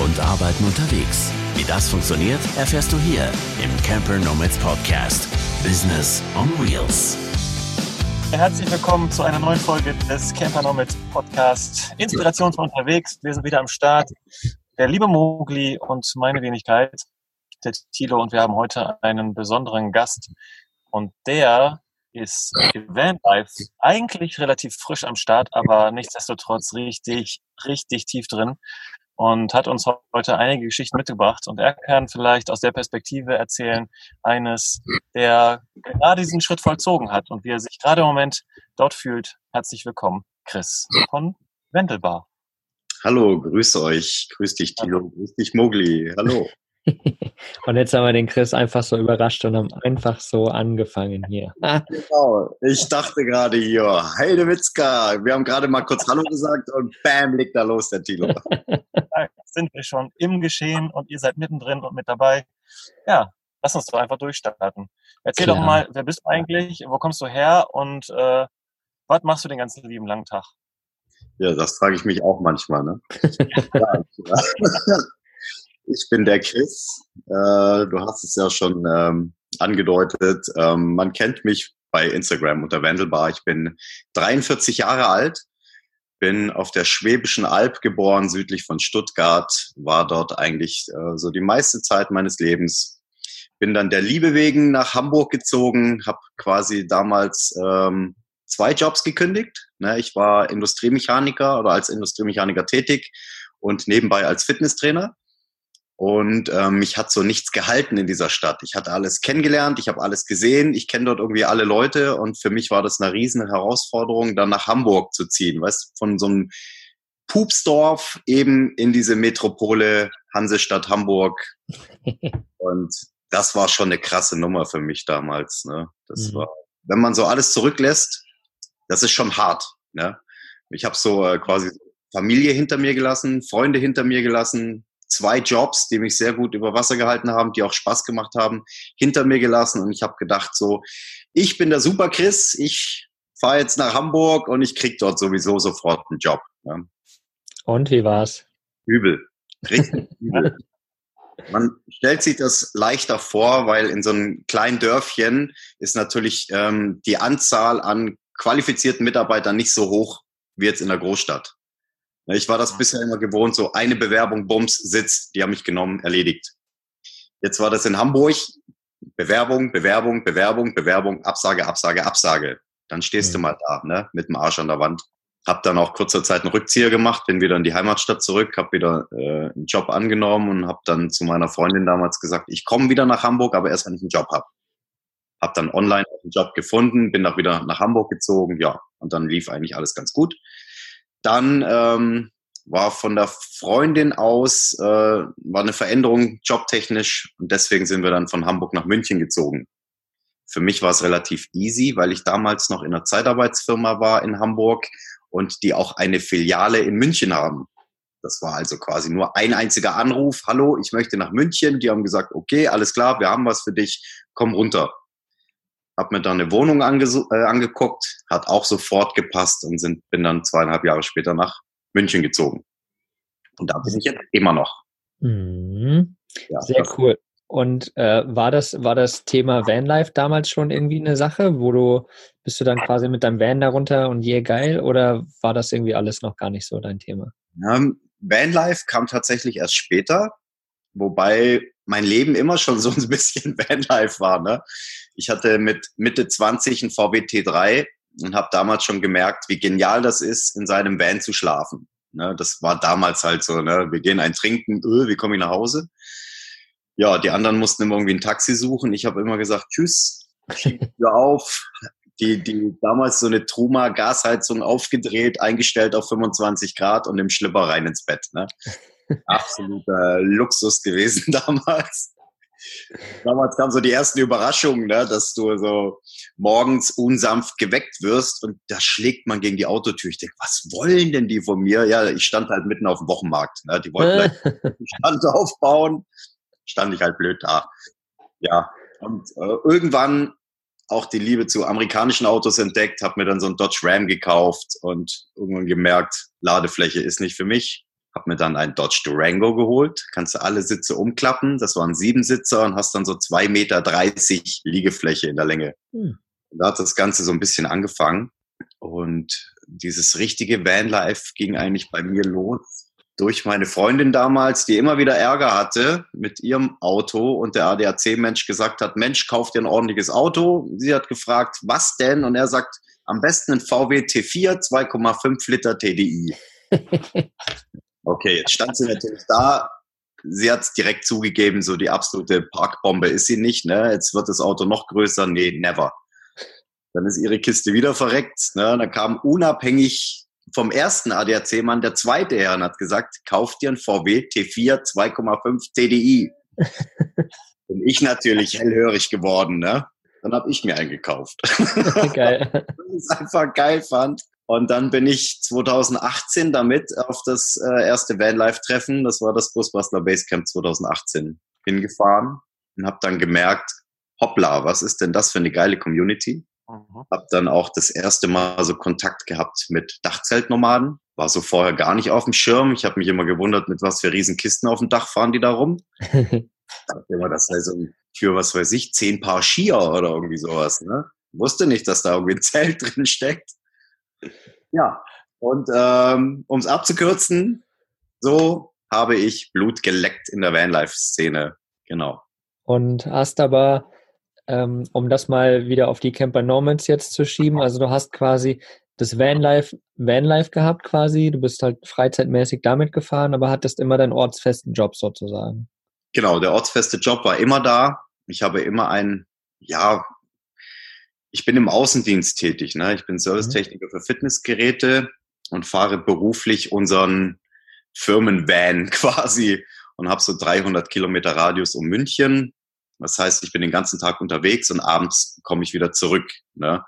und Arbeiten unterwegs. Wie das funktioniert, erfährst du hier im Camper Nomads Podcast. Business on Wheels. Herzlich willkommen zu einer neuen Folge des Camper Nomads Podcast. Inspiration von unterwegs. Wir sind wieder am Start. Der liebe Mogli und meine Wenigkeit, der Tilo. Und wir haben heute einen besonderen Gast. Und der ist Vanlife eigentlich relativ frisch am Start, aber nichtsdestotrotz richtig, richtig tief drin und hat uns heute einige Geschichten mitgebracht. Und er kann vielleicht aus der Perspektive erzählen, eines, der gerade diesen Schritt vollzogen hat und wie er sich gerade im Moment dort fühlt. Herzlich willkommen, Chris von Wendelbar. Hallo, grüße euch. Grüß dich, Tilo. Grüß dich, Mogli. Hallo. und jetzt haben wir den Chris einfach so überrascht und haben einfach so angefangen hier. genau. Ich dachte gerade hier, Heide Witzka. Wir haben gerade mal kurz Hallo gesagt und bam, liegt da los, der Tilo. da sind wir schon im Geschehen und ihr seid mittendrin und mit dabei. Ja, lass uns doch einfach durchstarten. Erzähl Klar. doch mal, wer bist du eigentlich, wo kommst du her und äh, was machst du den ganzen lieben langen Tag? Ja, das frage ich mich auch manchmal. Ne? ja, ich bin der Chris. Äh, du hast es ja schon ähm, angedeutet. Ähm, man kennt mich bei Instagram unter Wendelbar. Ich bin 43 Jahre alt, bin auf der Schwäbischen Alb geboren, südlich von Stuttgart, war dort eigentlich äh, so die meiste Zeit meines Lebens. Bin dann der Liebe wegen nach Hamburg gezogen, habe quasi damals ähm, zwei Jobs gekündigt. Ne, ich war Industriemechaniker oder als Industriemechaniker tätig und nebenbei als Fitnesstrainer. Und ähm, mich hat so nichts gehalten in dieser Stadt. Ich hatte alles kennengelernt, ich habe alles gesehen, ich kenne dort irgendwie alle Leute und für mich war das eine riesen Herausforderung, dann nach Hamburg zu ziehen, weißt von so einem Pupsdorf eben in diese Metropole Hansestadt Hamburg. und das war schon eine krasse Nummer für mich damals. Ne? Das mhm. war, wenn man so alles zurücklässt, das ist schon hart. Ne? Ich habe so äh, quasi Familie hinter mir gelassen, Freunde hinter mir gelassen, zwei Jobs, die mich sehr gut über Wasser gehalten haben, die auch Spaß gemacht haben, hinter mir gelassen und ich habe gedacht so, ich bin der Super Chris, ich fahre jetzt nach Hamburg und ich krieg dort sowieso sofort einen Job. Ja. Und wie war's? Übel, richtig übel. Man stellt sich das leichter vor, weil in so einem kleinen Dörfchen ist natürlich ähm, die Anzahl an qualifizierten Mitarbeitern nicht so hoch wie jetzt in der Großstadt. Ich war das bisher immer gewohnt, so eine Bewerbung, Bums, sitzt, die haben mich genommen, erledigt. Jetzt war das in Hamburg, Bewerbung, Bewerbung, Bewerbung, Bewerbung, Absage, Absage, Absage. Dann stehst mhm. du mal da, ne, mit dem Arsch an der Wand. Hab dann auch kurzer Zeit einen Rückzieher gemacht, bin wieder in die Heimatstadt zurück, hab wieder äh, einen Job angenommen und hab dann zu meiner Freundin damals gesagt, ich komme wieder nach Hamburg, aber erst wenn ich einen Job hab. Hab dann online einen Job gefunden, bin auch wieder nach Hamburg gezogen, ja, und dann lief eigentlich alles ganz gut. Dann ähm, war von der Freundin aus äh, war eine Veränderung jobtechnisch und deswegen sind wir dann von Hamburg nach München gezogen. Für mich war es relativ easy, weil ich damals noch in einer Zeitarbeitsfirma war in Hamburg und die auch eine Filiale in München haben. Das war also quasi nur ein einziger Anruf. Hallo, ich möchte nach München. Die haben gesagt, okay, alles klar, wir haben was für dich, komm runter habe mir dann eine Wohnung äh, angeguckt, hat auch sofort gepasst und sind, bin dann zweieinhalb Jahre später nach München gezogen. Und da bin ich jetzt immer noch. Mhm. Ja, Sehr cool. Und äh, war das war das Thema Vanlife damals schon irgendwie eine Sache, wo du bist du dann quasi mit deinem Van darunter und je geil oder war das irgendwie alles noch gar nicht so dein Thema? Ja, Vanlife kam tatsächlich erst später, wobei mein Leben immer schon so ein bisschen Vanlife war. Ne? Ich hatte mit Mitte 20 ein VW T3 und habe damals schon gemerkt, wie genial das ist, in seinem Van zu schlafen. Ne? Das war damals halt so, ne? wir gehen ein Trinken, öh, wie komme ich nach Hause? Ja, die anderen mussten immer irgendwie ein Taxi suchen. Ich habe immer gesagt, tschüss, schieb auf. Die, die damals so eine Truma Gasheizung aufgedreht, eingestellt auf 25 Grad und im Schlipper rein ins Bett. Ne? Absoluter Luxus gewesen damals. Damals kamen so die ersten Überraschungen, ne, dass du so morgens unsanft geweckt wirst und da schlägt man gegen die Autotür. Ich denke, was wollen denn die von mir? Ja, ich stand halt mitten auf dem Wochenmarkt. Ne, die wollten gleich einen Stand aufbauen. Stand ich halt blöd da. Ja, und äh, irgendwann auch die Liebe zu amerikanischen Autos entdeckt, habe mir dann so ein Dodge Ram gekauft und irgendwann gemerkt, Ladefläche ist nicht für mich Hab mir dann einen Dodge Durango geholt. Kannst du alle Sitze umklappen. Das waren sieben Sitzer und hast dann so zwei Meter dreißig Liegefläche in der Länge. Hm. Da hat das Ganze so ein bisschen angefangen. Und dieses richtige Vanlife ging eigentlich bei mir los durch meine Freundin damals, die immer wieder Ärger hatte mit ihrem Auto und der ADAC-Mensch gesagt hat, Mensch, kauf dir ein ordentliches Auto. Sie hat gefragt, was denn? Und er sagt, am besten ein VW T4, 2,5 Liter TDI. okay, jetzt stand sie natürlich da. Sie hat es direkt zugegeben, so die absolute Parkbombe ist sie nicht. Ne? Jetzt wird das Auto noch größer. Nee, never. Dann ist ihre Kiste wieder verreckt. Ne? Dann kam unabhängig vom ersten ADAC-Mann der zweite her und hat gesagt, kauf dir ein VW T4 2,5 TDI. Bin ich natürlich hellhörig geworden, ne? Dann habe ich mir einen gekauft. Geil. Weil ich es einfach geil fand. Und dann bin ich 2018 damit auf das äh, erste Vanlife-Treffen, das war das Busbastler Basecamp 2018, hingefahren und habe dann gemerkt, hoppla, was ist denn das für eine geile Community? Mhm. Habe dann auch das erste Mal so Kontakt gehabt mit Dachzeltnomaden. War so vorher gar nicht auf dem Schirm. Ich habe mich immer gewundert, mit was für Riesenkisten auf dem Dach fahren die da rum. dachte immer, das sei so für, was weiß ich, zehn Paar Skier oder irgendwie sowas. Ne? Wusste nicht, dass da irgendwie ein Zelt drin steckt. Ja, und ähm, um es abzukürzen, so habe ich Blut geleckt in der Vanlife-Szene. Genau. Und hast aber ähm, um das mal wieder auf die Camper Normans jetzt zu schieben. Also du hast quasi das Vanlife, Vanlife gehabt quasi. Du bist halt freizeitmäßig damit gefahren, aber hattest immer deinen ortsfesten Job sozusagen. Genau, der ortsfeste Job war immer da. Ich habe immer einen, ja, ich bin im Außendienst tätig. Ne? Ich bin mhm. Servicetechniker für Fitnessgeräte und fahre beruflich unseren Firmenvan quasi und habe so 300 Kilometer Radius um München das heißt, ich bin den ganzen Tag unterwegs und abends komme ich wieder zurück. Ne?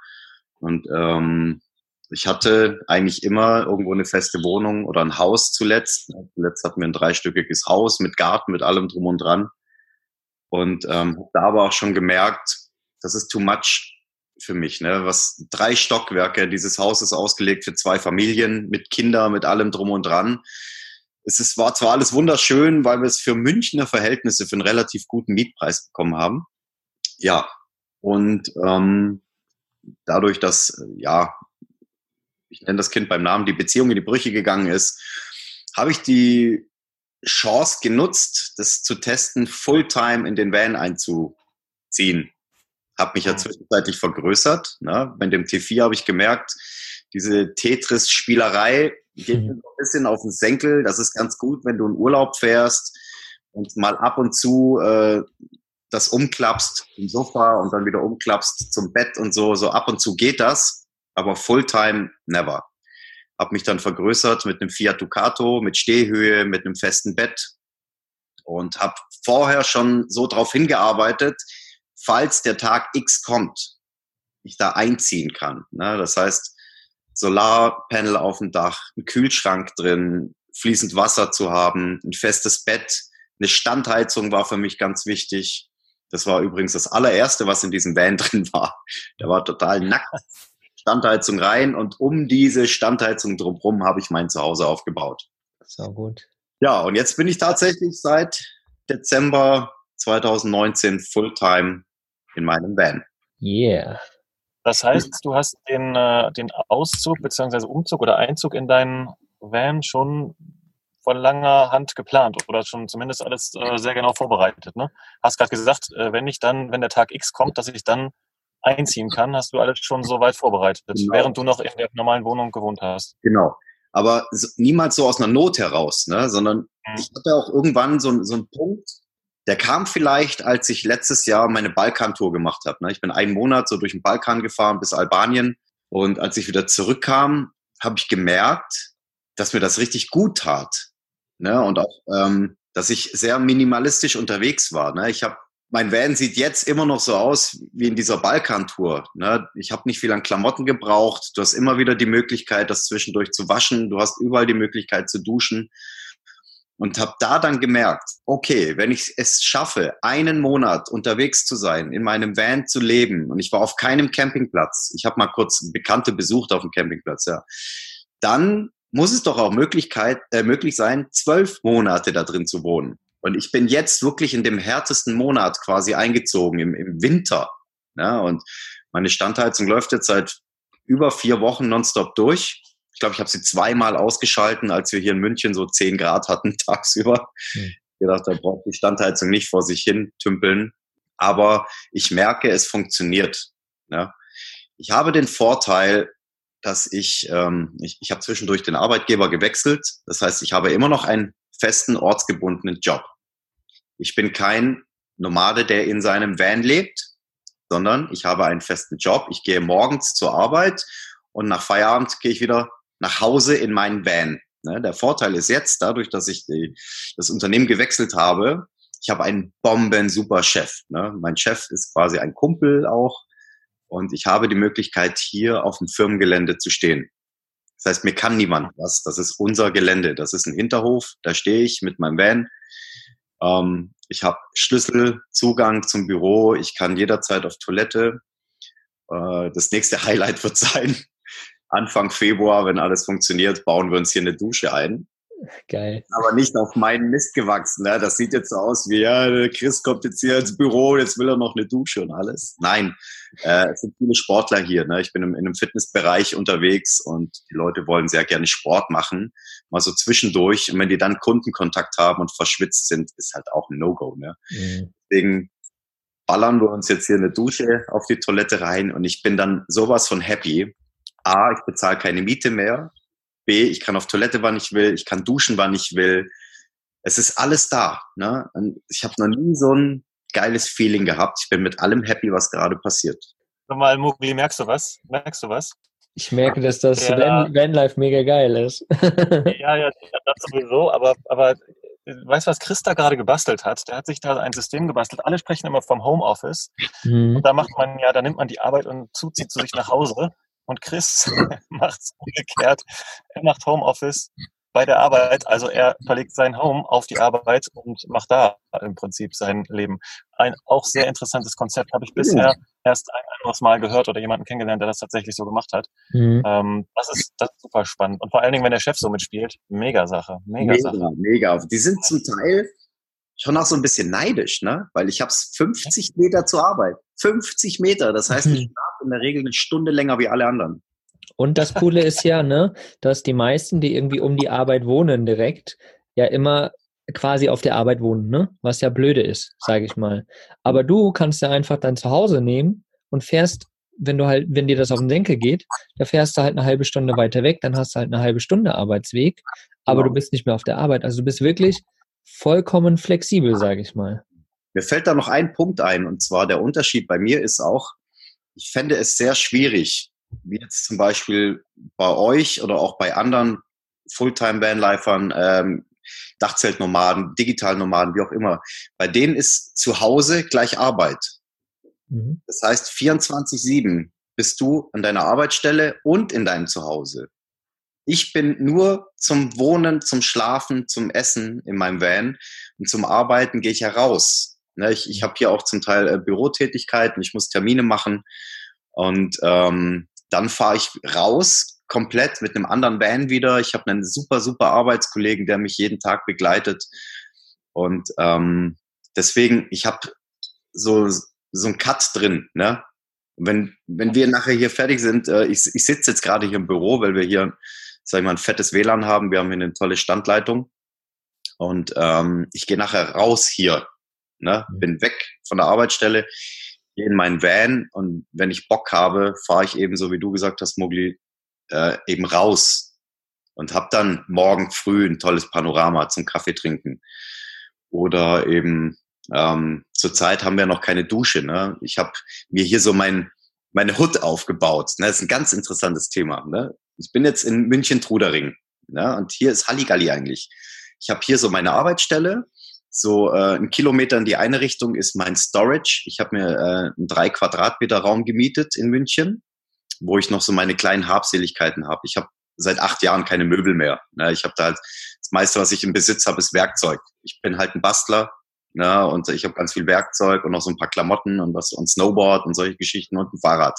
Und ähm, ich hatte eigentlich immer irgendwo eine feste Wohnung oder ein Haus zuletzt. Zuletzt hatten wir ein dreistöckiges Haus mit Garten, mit allem drum und dran. Und ähm, habe da aber auch schon gemerkt, das ist too much für mich. Ne? Was drei Stockwerke, dieses Haus ist ausgelegt für zwei Familien mit Kindern, mit allem drum und dran es ist, war zwar alles wunderschön, weil wir es für Münchner Verhältnisse für einen relativ guten Mietpreis bekommen haben. Ja, und ähm, dadurch, dass, ja, ich nenne das Kind beim Namen, die Beziehung in die Brüche gegangen ist, habe ich die Chance genutzt, das zu testen, Fulltime in den Van einzuziehen. Habe mich ja zwischenzeitlich vergrößert. Ne? Bei dem T4 habe ich gemerkt, diese Tetris-Spielerei geht mhm. ein bisschen auf den Senkel. Das ist ganz gut, wenn du in Urlaub fährst und mal ab und zu äh, das umklappst im Sofa und dann wieder umklappst zum Bett und so. So ab und zu geht das, aber Fulltime never. Hab mich dann vergrößert mit einem Fiat Ducato, mit Stehhöhe, mit einem festen Bett und habe vorher schon so darauf hingearbeitet, falls der Tag X kommt, ich da einziehen kann. Ne? Das heißt, Solarpanel auf dem Dach, ein Kühlschrank drin, fließend Wasser zu haben, ein festes Bett, eine Standheizung war für mich ganz wichtig. Das war übrigens das allererste, was in diesem Van drin war. Der war total nackt. Standheizung rein und um diese Standheizung drumherum habe ich mein Zuhause aufgebaut. So gut. Ja, und jetzt bin ich tatsächlich seit Dezember 2019 Fulltime in meinem Van. Yeah. Das heißt, du hast den, äh, den Auszug bzw. Umzug oder Einzug in deinen Van schon von langer Hand geplant oder schon zumindest alles äh, sehr genau vorbereitet. Ne? Hast gerade gesagt, äh, wenn ich dann, wenn der Tag X kommt, dass ich dann einziehen kann, hast du alles schon so weit vorbereitet, genau. während du noch in der normalen Wohnung gewohnt hast. Genau. Aber so, niemals so aus einer Not heraus, ne? sondern mhm. ich hatte auch irgendwann so, so einen Punkt, der kam vielleicht, als ich letztes Jahr meine Balkantour gemacht habe. Ne? Ich bin einen Monat so durch den Balkan gefahren bis Albanien. Und als ich wieder zurückkam, habe ich gemerkt, dass mir das richtig gut tat. Ne? Und auch, ähm, dass ich sehr minimalistisch unterwegs war. Ne? Ich habe mein Van sieht jetzt immer noch so aus wie in dieser Balkantour. Ich habe nicht viel an Klamotten gebraucht. Du hast immer wieder die Möglichkeit, das zwischendurch zu waschen. Du hast überall die Möglichkeit zu duschen und habe da dann gemerkt, okay, wenn ich es schaffe, einen Monat unterwegs zu sein, in meinem Van zu leben und ich war auf keinem Campingplatz, ich habe mal kurz Bekannte besucht auf dem Campingplatz, ja, dann muss es doch auch Möglichkeit, äh, möglich sein, zwölf Monate da drin zu wohnen. Und ich bin jetzt wirklich in dem härtesten Monat quasi eingezogen, im, im Winter. Ja, und meine Standheizung läuft jetzt seit über vier Wochen nonstop durch. Ich glaube, ich habe sie zweimal ausgeschalten, als wir hier in München so zehn Grad hatten tagsüber. Hm. Ich gedacht, da braucht die Standheizung nicht vor sich hin tümpeln. Aber ich merke, es funktioniert. Ja. Ich habe den Vorteil, dass ich, ähm, ich, ich habe zwischendurch den Arbeitgeber gewechselt. Das heißt, ich habe immer noch einen festen, ortsgebundenen Job. Ich bin kein Nomade, der in seinem Van lebt, sondern ich habe einen festen Job. Ich gehe morgens zur Arbeit und nach Feierabend gehe ich wieder nach Hause in meinen Van. Ne, der Vorteil ist jetzt, dadurch, dass ich das Unternehmen gewechselt habe, ich habe einen bomben super Chef. Ne? Mein Chef ist quasi ein Kumpel auch und ich habe die Möglichkeit, hier auf dem Firmengelände zu stehen. Das heißt, mir kann niemand was. Das ist unser Gelände. Das ist ein Hinterhof. Da stehe ich mit meinem Van. Ähm, ich habe Schlüssel, Zugang zum Büro. Ich kann jederzeit auf Toilette. Äh, das nächste Highlight wird sein, Anfang Februar, wenn alles funktioniert, bauen wir uns hier eine Dusche ein. Geil. Aber nicht auf meinen Mist gewachsen. Ne? Das sieht jetzt so aus wie, ja, Chris kommt jetzt hier ins Büro, jetzt will er noch eine Dusche und alles. Nein, äh, es sind viele Sportler hier. Ne? Ich bin im, in einem Fitnessbereich unterwegs und die Leute wollen sehr gerne Sport machen, mal so zwischendurch. Und wenn die dann Kundenkontakt haben und verschwitzt sind, ist halt auch ein No-Go. Ne? Mhm. Deswegen ballern wir uns jetzt hier eine Dusche auf die Toilette rein und ich bin dann sowas von happy. A, ich bezahle keine Miete mehr. B, ich kann auf Toilette, wann ich will, ich kann duschen, wann ich will. Es ist alles da. Ne? Und ich habe noch nie so ein geiles Feeling gehabt. Ich bin mit allem happy, was gerade passiert. Nochmal, Mugli, merkst du was? Merkst du was? Ich merke, dass das ja. Van, Vanlife mega geil ist. ja, ja, das sowieso, aber, aber weißt du, was Chris da gerade gebastelt hat? Der hat sich da ein System gebastelt. Alle sprechen immer vom Homeoffice. Mhm. Und da macht man ja, da nimmt man die Arbeit und zuzieht zu sich nach Hause. Und Chris macht es umgekehrt. Er macht Homeoffice bei der Arbeit. Also er verlegt sein Home auf die Arbeit und macht da im Prinzip sein Leben. Ein auch sehr interessantes Konzept. Habe ich bisher erst ein anderes Mal gehört oder jemanden kennengelernt, der das tatsächlich so gemacht hat. Mhm. Ähm, das, ist, das ist super spannend. Und vor allen Dingen, wenn der Chef so mitspielt, mega Sache. Mega, mega Sache. Mega. Die sind zum Teil schon auch so ein bisschen neidisch, ne? Weil ich habe 50 Meter zur Arbeit. 50 Meter. Das heißt, ich mhm. schlafe in der Regel eine Stunde länger wie alle anderen. Und das Coole ist ja, ne, dass die meisten, die irgendwie um die Arbeit wohnen direkt, ja immer quasi auf der Arbeit wohnen, ne? Was ja blöde ist, sage ich mal. Aber du kannst ja einfach dein Zuhause nehmen und fährst, wenn du halt, wenn dir das auf den Senkel geht, da fährst du halt eine halbe Stunde weiter weg, dann hast du halt eine halbe Stunde Arbeitsweg, aber genau. du bist nicht mehr auf der Arbeit. Also du bist wirklich vollkommen flexibel, sage ich mal. Mir fällt da noch ein Punkt ein, und zwar der Unterschied bei mir ist auch, ich fände es sehr schwierig, wie jetzt zum Beispiel bei euch oder auch bei anderen Fulltime-Vanlifern, ähm, Dachzeltnomaden, Digitalnomaden, wie auch immer. Bei denen ist zu Hause gleich Arbeit. Mhm. Das heißt, 24-7 bist du an deiner Arbeitsstelle und in deinem Zuhause. Ich bin nur zum Wohnen, zum Schlafen, zum Essen in meinem Van und zum Arbeiten gehe ich heraus. Ne, ich ich habe hier auch zum Teil äh, Bürotätigkeiten, ich muss Termine machen und ähm, dann fahre ich raus komplett mit einem anderen Van wieder. Ich habe einen super, super Arbeitskollegen, der mich jeden Tag begleitet. Und ähm, deswegen, ich habe so, so ein Cut drin. Ne? Wenn, wenn wir nachher hier fertig sind, äh, ich, ich sitze jetzt gerade hier im Büro, weil wir hier, sag ich mal, ein fettes WLAN haben. Wir haben hier eine tolle Standleitung. Und ähm, ich gehe nachher raus hier. Ne? Mhm. Bin weg von der Arbeitsstelle gehe in meinen Van und wenn ich Bock habe, fahre ich eben, so wie du gesagt hast, Mogli, äh, eben raus und habe dann morgen früh ein tolles Panorama zum Kaffee trinken. Oder eben ähm, zurzeit haben wir noch keine Dusche. Ne? Ich habe mir hier so mein, meine Hut aufgebaut. Ne? Das ist ein ganz interessantes Thema. Ne? Ich bin jetzt in München-Trudering ne? und hier ist Halligalli eigentlich. Ich habe hier so meine Arbeitsstelle so äh, ein Kilometer in die eine Richtung ist mein Storage. Ich habe mir äh, einen drei Quadratmeter Raum gemietet in München, wo ich noch so meine kleinen Habseligkeiten habe. Ich habe seit acht Jahren keine Möbel mehr. Ne? Ich habe da halt das meiste, was ich im Besitz habe, ist Werkzeug. Ich bin halt ein Bastler ne? und ich habe ganz viel Werkzeug und noch so ein paar Klamotten und was und Snowboard und solche Geschichten und ein Fahrrad.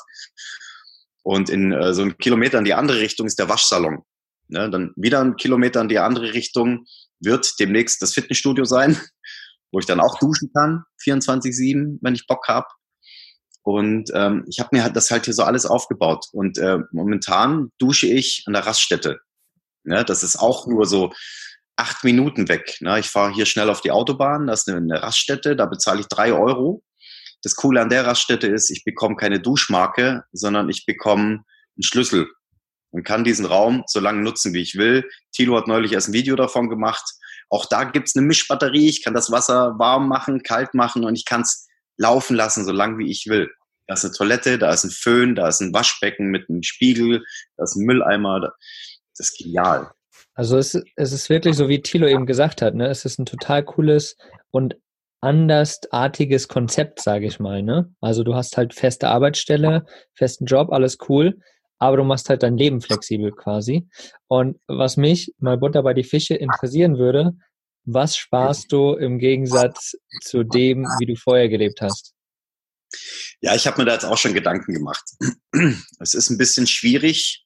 Und in äh, so einem Kilometer in die andere Richtung ist der Waschsalon. Ne? Dann wieder ein Kilometer in die andere Richtung wird demnächst das Fitnessstudio sein, wo ich dann auch duschen kann, 24-7, wenn ich Bock habe. Und ähm, ich habe mir halt das halt hier so alles aufgebaut. Und äh, momentan dusche ich an der Raststätte. Ne? Das ist auch nur so acht Minuten weg. Ne? Ich fahre hier schnell auf die Autobahn, das ist eine, Raststätte, da bezahle ich drei Euro. Das Coole an der Raststätte ist, ich bekomme keine Duschmarke, sondern ich bekomme einen Schlüssel und kann diesen Raum so lange nutzen, wie ich will. Tilo hat neulich erst ein Video davon gemacht. Auch da gibt's eine Mischbatterie. Ich kann das Wasser warm machen, kalt machen und ich kann es laufen lassen, so lange wie ich will. Da ist eine Toilette, da ist ein Föhn, da ist ein Waschbecken mit einem Spiegel, da ist ein Mülleimer. Das ist genial. Also es, es ist wirklich so, wie Thilo eben gesagt hat, ne? es ist ein total cooles und andersartiges Konzept, sage ich mal. Ne? Also du hast halt feste Arbeitsstelle, festen Job, alles cool, aber du machst halt dein Leben flexibel quasi. Und was mich mal Butter bei die Fische interessieren würde, was sparst du im Gegensatz zu dem, wie du vorher gelebt hast? Ja, ich habe mir da jetzt auch schon Gedanken gemacht. Es ist ein bisschen schwierig.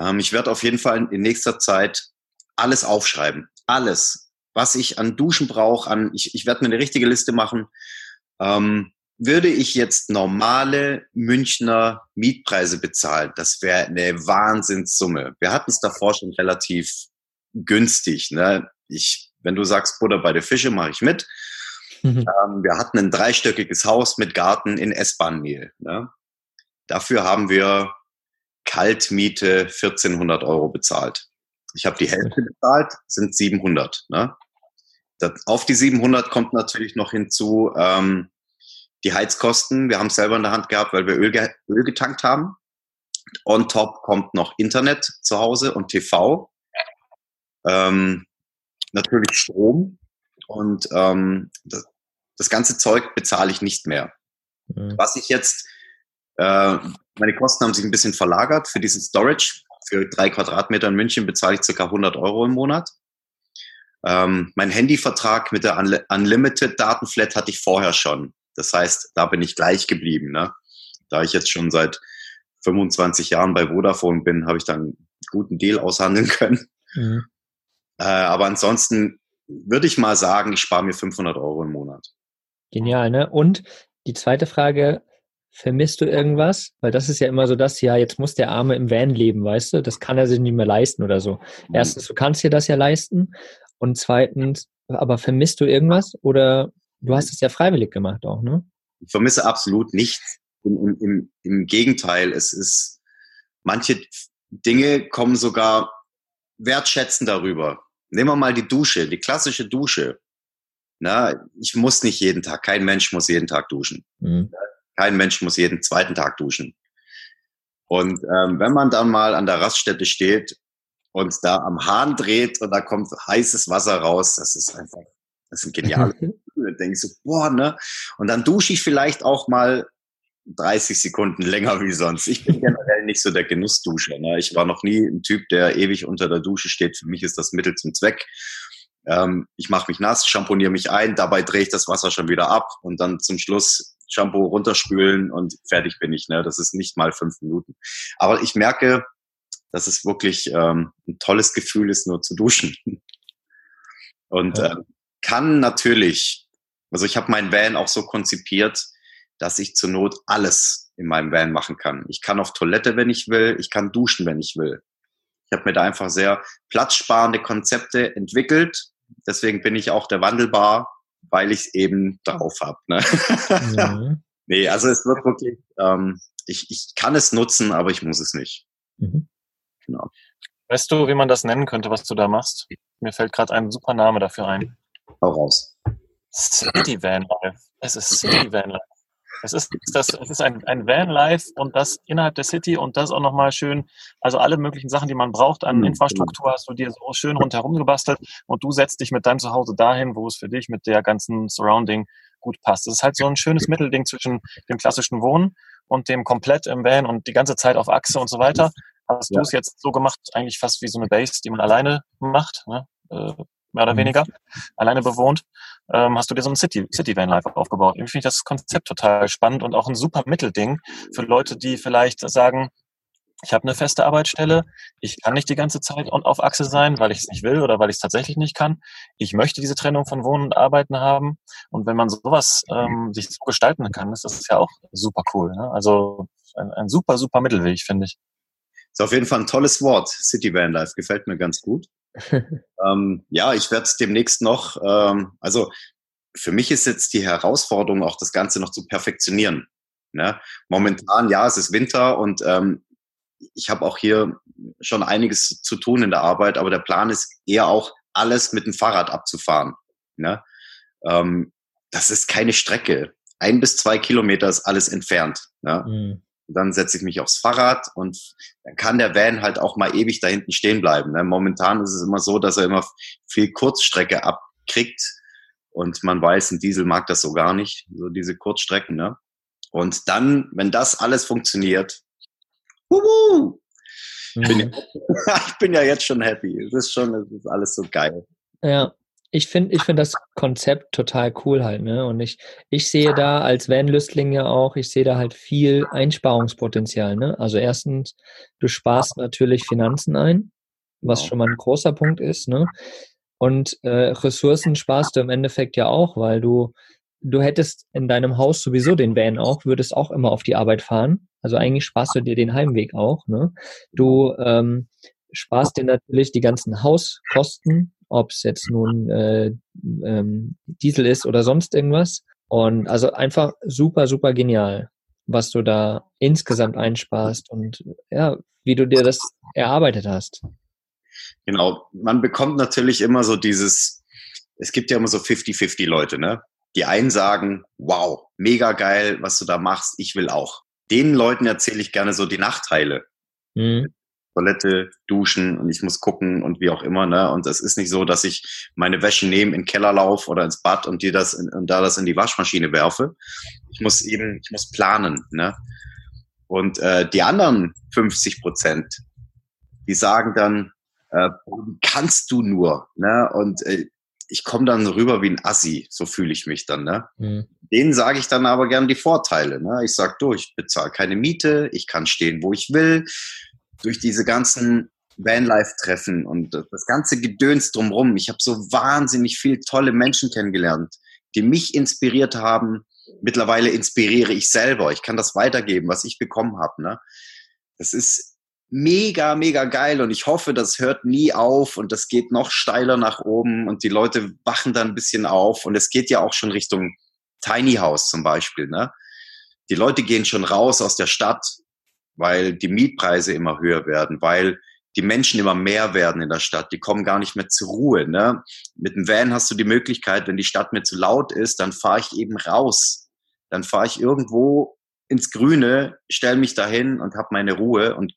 Ähm, ich werde auf jeden Fall in nächster Zeit alles aufschreiben. Alles, was ich an Duschen brauche. An, ich, ich werde mir eine richtige Liste machen. Ähm, würde ich jetzt normale Münchner Mietpreise bezahlen, das wäre eine Wahnsinnssumme. Wir hatten es davor schon relativ günstig. Ne? Ich, wenn du sagst Butter bei der Fische, mache ich mit. Mhm. Ähm, wir hatten ein dreistöckiges Haus mit Garten in S-Bahn-Nähe. Ne? Dafür haben wir Kaltmiete 1400 Euro bezahlt. Ich habe die Hälfte bezahlt, sind 700. Ne? Das, auf die 700 kommt natürlich noch hinzu ähm, die Heizkosten. Wir haben es selber in der Hand gehabt, weil wir Öl, ge Öl getankt haben. On top kommt noch Internet zu Hause und TV. Ähm, natürlich Strom. Und ähm, das, das ganze Zeug bezahle ich nicht mehr. Mhm. Was ich jetzt, äh, meine Kosten haben sich ein bisschen verlagert für diesen Storage. Für drei Quadratmeter in München bezahle ich circa 100 Euro im Monat. Ähm, mein Handyvertrag mit der Unlimited Datenflat hatte ich vorher schon. Das heißt, da bin ich gleich geblieben. Ne? Da ich jetzt schon seit 25 Jahren bei Vodafone bin, habe ich dann einen guten Deal aushandeln können. Mhm. Äh, aber ansonsten würde ich mal sagen, ich spare mir 500 Euro im Monat. Genial, ne? Und die zweite Frage, vermisst du irgendwas? Weil das ist ja immer so das, ja, jetzt muss der Arme im Van leben, weißt du? Das kann er sich nicht mehr leisten oder so. Mhm. Erstens, du kannst dir das ja leisten. Und zweitens, aber vermisst du irgendwas? Oder du hast es ja freiwillig gemacht auch, ne? Ich vermisse absolut nichts. Im, im, Im Gegenteil, es ist, manche Dinge kommen sogar wertschätzend darüber. Nehmen wir mal die Dusche, die klassische Dusche. Na, ich muss nicht jeden Tag, kein Mensch muss jeden Tag duschen. Mhm. Kein Mensch muss jeden zweiten Tag duschen. Und ähm, wenn man dann mal an der Raststätte steht und da am Hahn dreht und da kommt heißes Wasser raus, das ist einfach, das sind geniale Gefühle. denke ich so, boah, ne? Und dann dusche ich vielleicht auch mal 30 Sekunden länger wie sonst. Ich bin generell nicht so der Genussduscher. Ne? Ich war noch nie ein Typ, der ewig unter der Dusche steht. Für mich ist das Mittel zum Zweck. Ähm, ich mache mich nass, schamponiere mich ein, dabei drehe ich das Wasser schon wieder ab und dann zum Schluss Shampoo runterspülen und fertig bin ich. Ne? Das ist nicht mal fünf Minuten. Aber ich merke, dass es wirklich ähm, ein tolles Gefühl ist, nur zu duschen. Und ja. äh, kann natürlich, also ich habe meinen Van auch so konzipiert, dass ich zur Not alles in meinem Van machen kann. Ich kann auf Toilette, wenn ich will, ich kann duschen, wenn ich will. Ich habe mir da einfach sehr platzsparende Konzepte entwickelt. Deswegen bin ich auch der Wandelbar, weil ich es eben drauf habe. Ne? Ja. nee, also es wird wirklich, ähm, ich, ich kann es nutzen, aber ich muss es nicht. Mhm. Genau. Weißt du, wie man das nennen könnte, was du da machst? Mir fällt gerade ein super Name dafür ein. Hau raus. City Van Life. Es ist City Van Life. Es ist, das, es ist ein, ein Van-Life und das innerhalb der City und das auch nochmal schön, also alle möglichen Sachen, die man braucht an mhm, Infrastruktur, genau. hast du dir so schön rundherum gebastelt und du setzt dich mit deinem Zuhause dahin, wo es für dich mit der ganzen Surrounding gut passt. Es ist halt so ein schönes Mittelding zwischen dem klassischen Wohnen und dem komplett im Van und die ganze Zeit auf Achse und so weiter. Hast ja. du es jetzt so gemacht, eigentlich fast wie so eine Base, die man alleine macht, ne? Mehr oder mhm. weniger, alleine bewohnt ähm, hast du dir so ein City, City Van Life aufgebaut. Irgendwie finde ich das Konzept total spannend und auch ein super Mittelding für Leute, die vielleicht sagen, ich habe eine feste Arbeitsstelle, ich kann nicht die ganze Zeit auf Achse sein, weil ich es nicht will oder weil ich es tatsächlich nicht kann. Ich möchte diese Trennung von Wohnen und Arbeiten haben. Und wenn man sowas ähm, sich so gestalten kann, ist das ja auch super cool. Ne? Also ein, ein super, super Mittelweg, finde ich. Ist auf jeden Fall ein tolles Wort, City Van Life, gefällt mir ganz gut. ähm, ja, ich werde es demnächst noch, ähm, also für mich ist jetzt die Herausforderung, auch das Ganze noch zu perfektionieren. Ne? Momentan, ja, es ist Winter und ähm, ich habe auch hier schon einiges zu tun in der Arbeit, aber der Plan ist eher auch, alles mit dem Fahrrad abzufahren. Ne? Ähm, das ist keine Strecke. Ein bis zwei Kilometer ist alles entfernt. Ne? Mhm. Dann setze ich mich aufs Fahrrad und dann kann der Van halt auch mal ewig da hinten stehen bleiben. Ne? Momentan ist es immer so, dass er immer viel Kurzstrecke abkriegt und man weiß, ein Diesel mag das so gar nicht, so diese Kurzstrecken. Ne? Und dann, wenn das alles funktioniert, wuhu, mhm. bin ja, ich bin ja jetzt schon happy. Es ist schon, es ist alles so geil. Ja, ich finde ich finde das Konzept total cool halt, ne? Und ich, ich sehe da als Van-Lüstling ja auch, ich sehe da halt viel Einsparungspotenzial, ne? Also erstens, du sparst natürlich Finanzen ein, was genau. schon mal ein großer Punkt ist, ne? Und äh, Ressourcen sparst du im Endeffekt ja auch, weil du, du hättest in deinem Haus sowieso den Van auch, würdest auch immer auf die Arbeit fahren. Also eigentlich sparst du dir den Heimweg auch, ne? Du ähm, sparst dir natürlich die ganzen Hauskosten, ob es jetzt nun äh, ähm, Diesel ist oder sonst irgendwas. Und also einfach super, super genial, was du da insgesamt einsparst und ja, wie du dir das erarbeitet hast. Genau, man bekommt natürlich immer so dieses, es gibt ja immer so 50-50 Leute, ne? Die einen sagen, wow, mega geil, was du da machst, ich will auch. Den Leuten erzähle ich gerne so die Nachteile. Mhm. Toilette, duschen und ich muss gucken und wie auch immer. Ne? Und es ist nicht so, dass ich meine Wäsche nehme, in den Keller laufe oder ins Bad und dir das in, und da das in die Waschmaschine werfe. Ich muss eben, ich muss planen. Ne? Und äh, die anderen 50 Prozent, die sagen dann, äh, kannst du nur? Ne? Und äh, ich komme dann rüber wie ein Assi, so fühle ich mich dann. Ne? Mhm. Denen sage ich dann aber gern die Vorteile. Ne? Ich sage, du, ich bezahle keine Miete, ich kann stehen, wo ich will durch diese ganzen Vanlife-Treffen und das ganze Gedöns drumherum. Ich habe so wahnsinnig viel tolle Menschen kennengelernt, die mich inspiriert haben. Mittlerweile inspiriere ich selber. Ich kann das weitergeben, was ich bekommen habe. Ne? Das ist mega, mega geil und ich hoffe, das hört nie auf und das geht noch steiler nach oben und die Leute wachen dann ein bisschen auf und es geht ja auch schon Richtung Tiny House zum Beispiel. Ne? Die Leute gehen schon raus aus der Stadt weil die Mietpreise immer höher werden, weil die Menschen immer mehr werden in der Stadt, die kommen gar nicht mehr zur Ruhe. Ne? Mit dem Van hast du die Möglichkeit, wenn die Stadt mir zu laut ist, dann fahre ich eben raus. Dann fahre ich irgendwo ins Grüne, stelle mich dahin und habe meine Ruhe und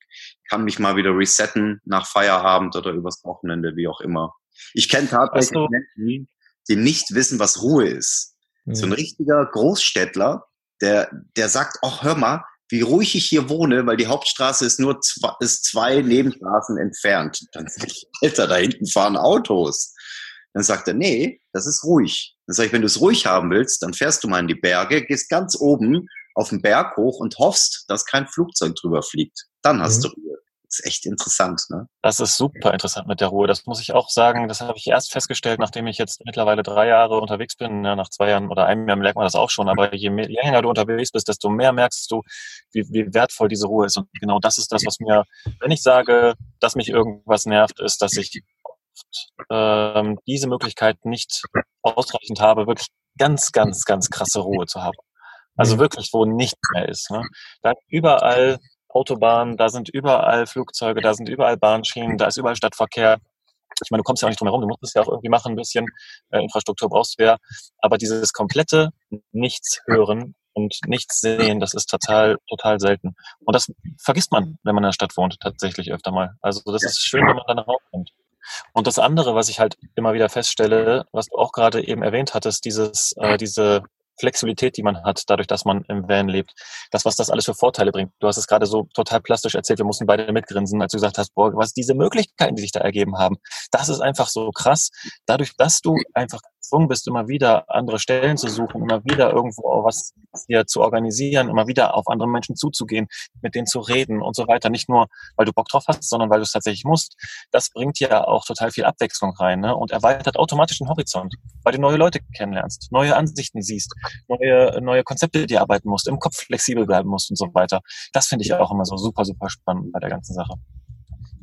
kann mich mal wieder resetten nach Feierabend oder übers Wochenende, wie auch immer. Ich kenne tatsächlich also, Menschen, die nicht wissen, was Ruhe ist. Mhm. So ein richtiger Großstädtler, der, der sagt, ach hör mal, wie ruhig ich hier wohne, weil die Hauptstraße ist nur zwei, ist zwei Nebenstraßen entfernt. Dann sag ich, Alter, da hinten fahren Autos. Dann sagt er, nee, das ist ruhig. Dann sage ich, wenn du es ruhig haben willst, dann fährst du mal in die Berge, gehst ganz oben auf den Berg hoch und hoffst, dass kein Flugzeug drüber fliegt. Dann hast mhm. du Ruhe ist echt interessant. Ne? Das ist super interessant mit der Ruhe. Das muss ich auch sagen. Das habe ich erst festgestellt, nachdem ich jetzt mittlerweile drei Jahre unterwegs bin. Ja, nach zwei Jahren oder einem Jahr merkt man das auch schon. Aber je, mehr, je länger du unterwegs bist, desto mehr merkst du, wie, wie wertvoll diese Ruhe ist. Und genau das ist das, was mir, wenn ich sage, dass mich irgendwas nervt, ist, dass ich ähm, diese Möglichkeit nicht ausreichend habe, wirklich ganz, ganz, ganz krasse Ruhe zu haben. Also mhm. wirklich, wo nichts mehr ist. Ne? Da überall Autobahnen, da sind überall Flugzeuge, da sind überall Bahnschienen, da ist überall Stadtverkehr. Ich meine, du kommst ja auch nicht drum herum, du musst es ja auch irgendwie machen, ein bisschen äh, Infrastruktur brauchst du ja. Aber dieses komplette Nichts hören und nichts sehen, das ist total, total selten. Und das vergisst man, wenn man in der Stadt wohnt, tatsächlich öfter mal. Also das ist schön, wenn man dann rauskommt. Und das andere, was ich halt immer wieder feststelle, was du auch gerade eben erwähnt hattest, dieses, äh, diese Flexibilität, die man hat, dadurch, dass man im Van lebt, das, was das alles für Vorteile bringt. Du hast es gerade so total plastisch erzählt, wir mussten beide mitgrinsen, als du gesagt hast, boah, was diese Möglichkeiten, die sich da ergeben haben, das ist einfach so krass. Dadurch, dass du einfach gezwungen bist, immer wieder andere Stellen zu suchen, immer wieder irgendwo was hier zu organisieren, immer wieder auf andere Menschen zuzugehen, mit denen zu reden und so weiter. Nicht nur, weil du Bock drauf hast, sondern weil du es tatsächlich musst. Das bringt ja auch total viel Abwechslung rein ne? und erweitert automatisch den Horizont, weil du neue Leute kennenlernst, neue Ansichten siehst, neue, neue Konzepte, die arbeiten musst, im Kopf flexibel bleiben musst und so weiter. Das finde ich auch immer so super, super spannend bei der ganzen Sache.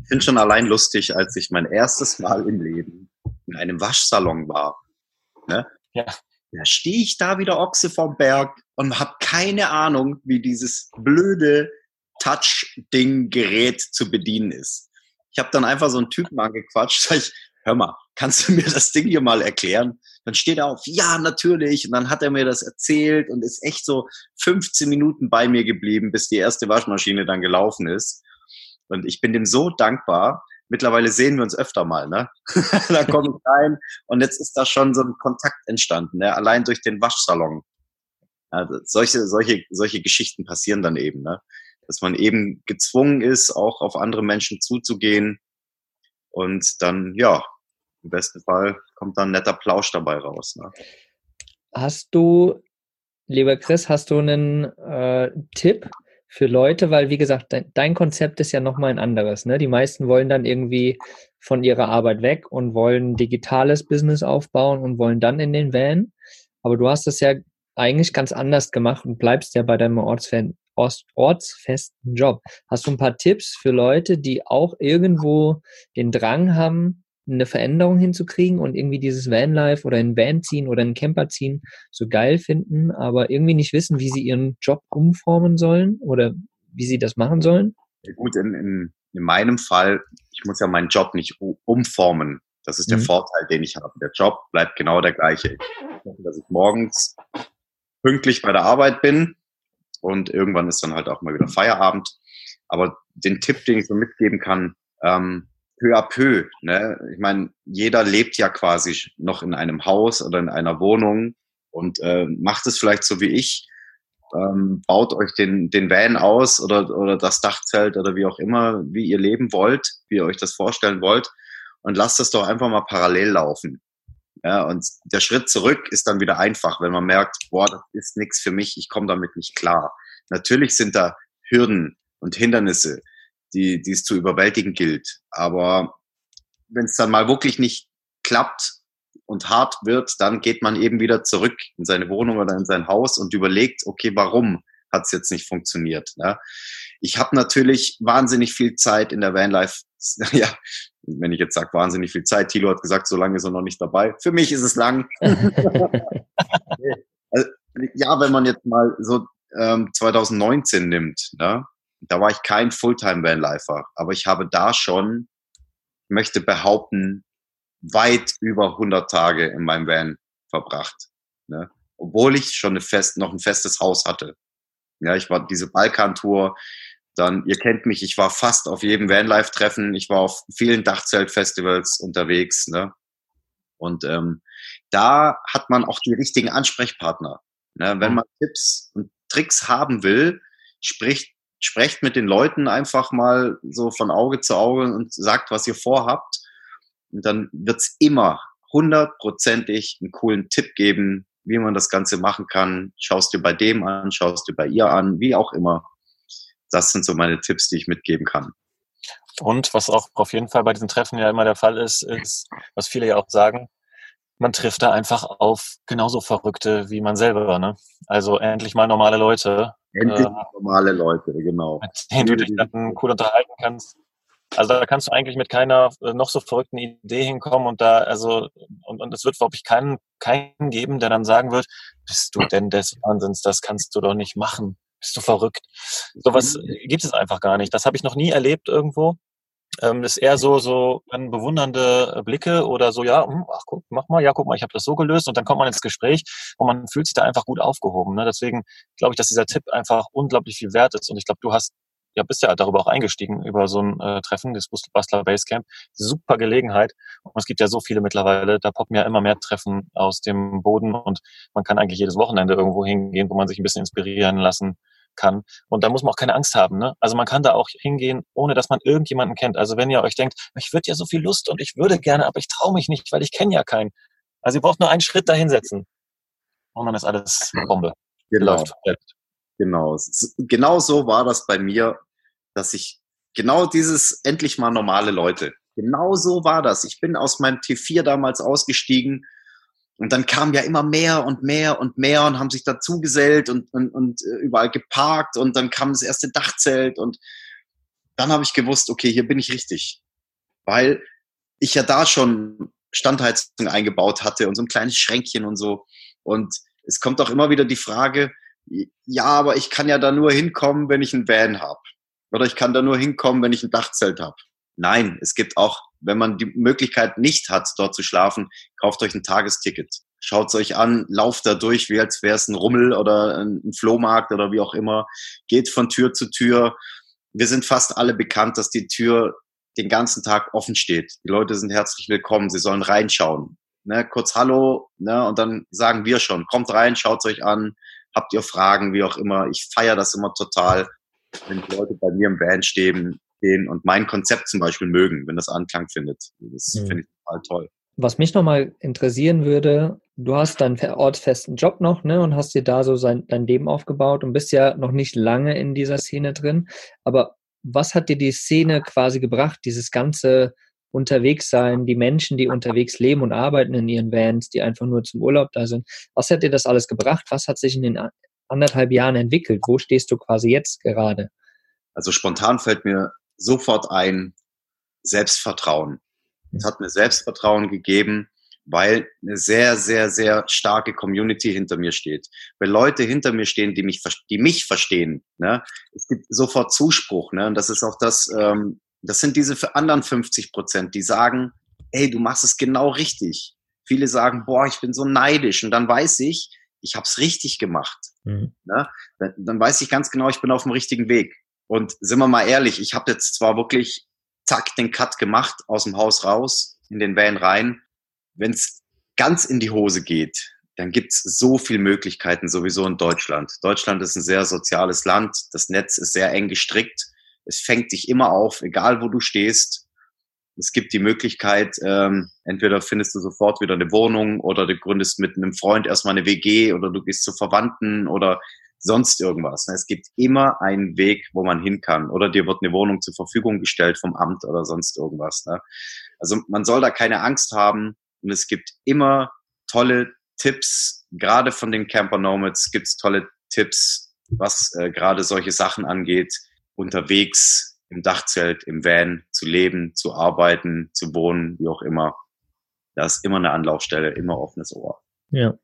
Ich finde schon allein lustig, als ich mein erstes Mal im Leben in einem Waschsalon war. Ne? Ja. Da stehe ich da wieder Ochse vom Berg und habe keine Ahnung, wie dieses blöde Touch-Ding-Gerät zu bedienen ist. Ich habe dann einfach so einen Typen angequatscht, sag ich, hör mal, kannst du mir das Ding hier mal erklären? Dann steht er auf, ja, natürlich. Und dann hat er mir das erzählt und ist echt so 15 Minuten bei mir geblieben, bis die erste Waschmaschine dann gelaufen ist. Und ich bin dem so dankbar. Mittlerweile sehen wir uns öfter mal, ne? da komme ich rein und jetzt ist da schon so ein Kontakt entstanden, ne? allein durch den Waschsalon. Also solche, solche, solche Geschichten passieren dann eben, ne? Dass man eben gezwungen ist, auch auf andere Menschen zuzugehen. Und dann, ja, im besten Fall kommt dann ein netter Plausch dabei raus. Ne? Hast du, lieber Chris, hast du einen äh, Tipp für Leute, weil wie gesagt, dein, dein Konzept ist ja nochmal ein anderes. Ne? Die meisten wollen dann irgendwie von ihrer Arbeit weg und wollen digitales Business aufbauen und wollen dann in den Van. Aber du hast es ja eigentlich ganz anders gemacht und bleibst ja bei deinem ortsfesten Job. Hast du ein paar Tipps für Leute, die auch irgendwo den Drang haben, eine Veränderung hinzukriegen und irgendwie dieses Vanlife oder ein Van ziehen oder ein Camper ziehen so geil finden, aber irgendwie nicht wissen, wie sie ihren Job umformen sollen oder wie sie das machen sollen? Ja, gut, in, in, in meinem Fall, ich muss ja meinen Job nicht umformen. Das ist der mhm. Vorteil, den ich habe. Der Job bleibt genau der gleiche. Ich hoffe, dass ich morgens pünktlich bei der Arbeit bin und irgendwann ist dann halt auch mal wieder Feierabend. Aber den Tipp, den ich so mitgeben kann, ähm, peu à peu. Ne? Ich meine, jeder lebt ja quasi noch in einem Haus oder in einer Wohnung und äh, macht es vielleicht so wie ich. Ähm, baut euch den, den Van aus oder, oder das Dachzelt oder wie auch immer, wie ihr leben wollt, wie ihr euch das vorstellen wollt und lasst es doch einfach mal parallel laufen. Ja, und der Schritt zurück ist dann wieder einfach, wenn man merkt, boah, das ist nichts für mich, ich komme damit nicht klar. Natürlich sind da Hürden und Hindernisse, die, die es zu überwältigen gilt. Aber wenn es dann mal wirklich nicht klappt und hart wird, dann geht man eben wieder zurück in seine Wohnung oder in sein Haus und überlegt, okay, warum hat es jetzt nicht funktioniert? Ne? Ich habe natürlich wahnsinnig viel Zeit in der Vanlife. Ja, wenn ich jetzt sage, wahnsinnig viel Zeit. Thilo hat gesagt, so lange ist er noch nicht dabei. Für mich ist es lang. also, ja, wenn man jetzt mal so ähm, 2019 nimmt, ne? Da war ich kein Fulltime-Vanlifer, aber ich habe da schon, möchte behaupten, weit über 100 Tage in meinem Van verbracht. Ne? Obwohl ich schon eine fest, noch ein festes Haus hatte. Ja, ich war diese Balkan-Tour, dann, ihr kennt mich, ich war fast auf jedem Vanlife-Treffen, ich war auf vielen Dachzelt-Festivals unterwegs. Ne? Und ähm, da hat man auch die richtigen Ansprechpartner. Ne? Wenn mhm. man Tipps und Tricks haben will, spricht sprecht mit den Leuten einfach mal so von Auge zu Auge und sagt, was ihr vorhabt. Und dann wird's immer hundertprozentig einen coolen Tipp geben, wie man das Ganze machen kann. Schaust dir bei dem an, schaust dir bei ihr an, wie auch immer. Das sind so meine Tipps, die ich mitgeben kann. Und was auch auf jeden Fall bei diesen Treffen ja immer der Fall ist, ist, was viele ja auch sagen, man trifft da einfach auf genauso Verrückte wie man selber. Ne? Also endlich mal normale Leute. Endlich äh, normale Leute, genau. Mit denen du dich dann cool unterhalten kannst. Also da kannst du eigentlich mit keiner äh, noch so verrückten Idee hinkommen und da, also, und, und es wird, glaube ich, keinen, keinen geben, der dann sagen wird, bist du denn des Wahnsinns, das kannst du doch nicht machen. Bist du verrückt? Sowas mhm. gibt es einfach gar nicht. Das habe ich noch nie erlebt irgendwo. Ähm, ist eher so, so bewundernde äh, Blicke oder so, ja, hm, ach guck, mach mal, ja, guck mal, ich habe das so gelöst und dann kommt man ins Gespräch und man fühlt sich da einfach gut aufgehoben. Ne? Deswegen glaube ich, dass dieser Tipp einfach unglaublich viel wert ist und ich glaube, du hast ja, bist ja darüber auch eingestiegen, über so ein äh, Treffen, das Bastler Basecamp. Super Gelegenheit. Und es gibt ja so viele mittlerweile, da poppen ja immer mehr Treffen aus dem Boden und man kann eigentlich jedes Wochenende irgendwo hingehen, wo man sich ein bisschen inspirieren lassen kann. Und da muss man auch keine Angst haben. Ne? Also man kann da auch hingehen, ohne dass man irgendjemanden kennt. Also wenn ihr euch denkt, ich würde ja so viel Lust und ich würde gerne, aber ich traue mich nicht, weil ich kenne ja keinen. Also ihr braucht nur einen Schritt dahinsetzen. Und dann ist alles Bombe. Genau. Läuft. Genau. Genau so war das bei mir, dass ich genau dieses endlich mal normale Leute. Genau so war das. Ich bin aus meinem T4 damals ausgestiegen und dann kam ja immer mehr und mehr und mehr und haben sich dazugesellt und, und, und äh, überall geparkt und dann kam das erste Dachzelt und dann habe ich gewusst, okay, hier bin ich richtig. Weil ich ja da schon Standheizung eingebaut hatte und so ein kleines Schränkchen und so. Und es kommt auch immer wieder die Frage, ja, aber ich kann ja da nur hinkommen, wenn ich einen Van habe. Oder ich kann da nur hinkommen, wenn ich ein Dachzelt habe. Nein, es gibt auch wenn man die Möglichkeit nicht hat, dort zu schlafen, kauft euch ein Tagesticket. Schaut es euch an, lauft da durch, wie als wäre es ein Rummel oder ein Flohmarkt oder wie auch immer. Geht von Tür zu Tür. Wir sind fast alle bekannt, dass die Tür den ganzen Tag offen steht. Die Leute sind herzlich willkommen, sie sollen reinschauen. Ne, kurz Hallo, ne, und dann sagen wir schon, kommt rein, schaut euch an, habt ihr Fragen, wie auch immer. Ich feiere das immer total, wenn die Leute bei mir im Van stehen, stehen und mein Konzept zum Beispiel mögen, wenn das Anklang findet. Das mhm. finde ich total toll. Was mich nochmal interessieren würde, du hast deinen ortsfesten Job noch ne, und hast dir da so sein, dein Leben aufgebaut und bist ja noch nicht lange in dieser Szene drin. Aber was hat dir die Szene quasi gebracht, dieses ganze unterwegs sein, die Menschen, die unterwegs leben und arbeiten in ihren Vans, die einfach nur zum Urlaub da sind. Was hat dir das alles gebracht? Was hat sich in den anderthalb Jahren entwickelt? Wo stehst du quasi jetzt gerade? Also spontan fällt mir sofort ein Selbstvertrauen. Es hat mir Selbstvertrauen gegeben, weil eine sehr, sehr, sehr starke Community hinter mir steht. Weil Leute hinter mir stehen, die mich, die mich verstehen. Ne? Es gibt sofort Zuspruch. Ne? Und das ist auch das, ähm, das sind diese für anderen 50 Prozent, die sagen, hey, du machst es genau richtig. Viele sagen, boah, ich bin so neidisch. Und dann weiß ich, ich habe es richtig gemacht. Mhm. Ne? Dann, dann weiß ich ganz genau, ich bin auf dem richtigen Weg. Und sind wir mal ehrlich, ich habe jetzt zwar wirklich zack den Cut gemacht, aus dem Haus raus, in den Van rein. Wenn es ganz in die Hose geht, dann gibt's so viele Möglichkeiten sowieso in Deutschland. Deutschland ist ein sehr soziales Land, das Netz ist sehr eng gestrickt, es fängt dich immer auf, egal wo du stehst. Es gibt die Möglichkeit, ähm, entweder findest du sofort wieder eine Wohnung oder du gründest mit einem Freund erstmal eine WG oder du gehst zu Verwandten oder sonst irgendwas. Es gibt immer einen Weg, wo man hin kann. Oder dir wird eine Wohnung zur Verfügung gestellt vom Amt oder sonst irgendwas. Ne? Also man soll da keine Angst haben. Und es gibt immer tolle Tipps. Gerade von den Camper Nomads gibt es tolle Tipps, was äh, gerade solche Sachen angeht. Unterwegs im Dachzelt, im Van zu leben, zu arbeiten, zu wohnen, wie auch immer. Da ist immer eine Anlaufstelle, immer offenes Ohr. Ja.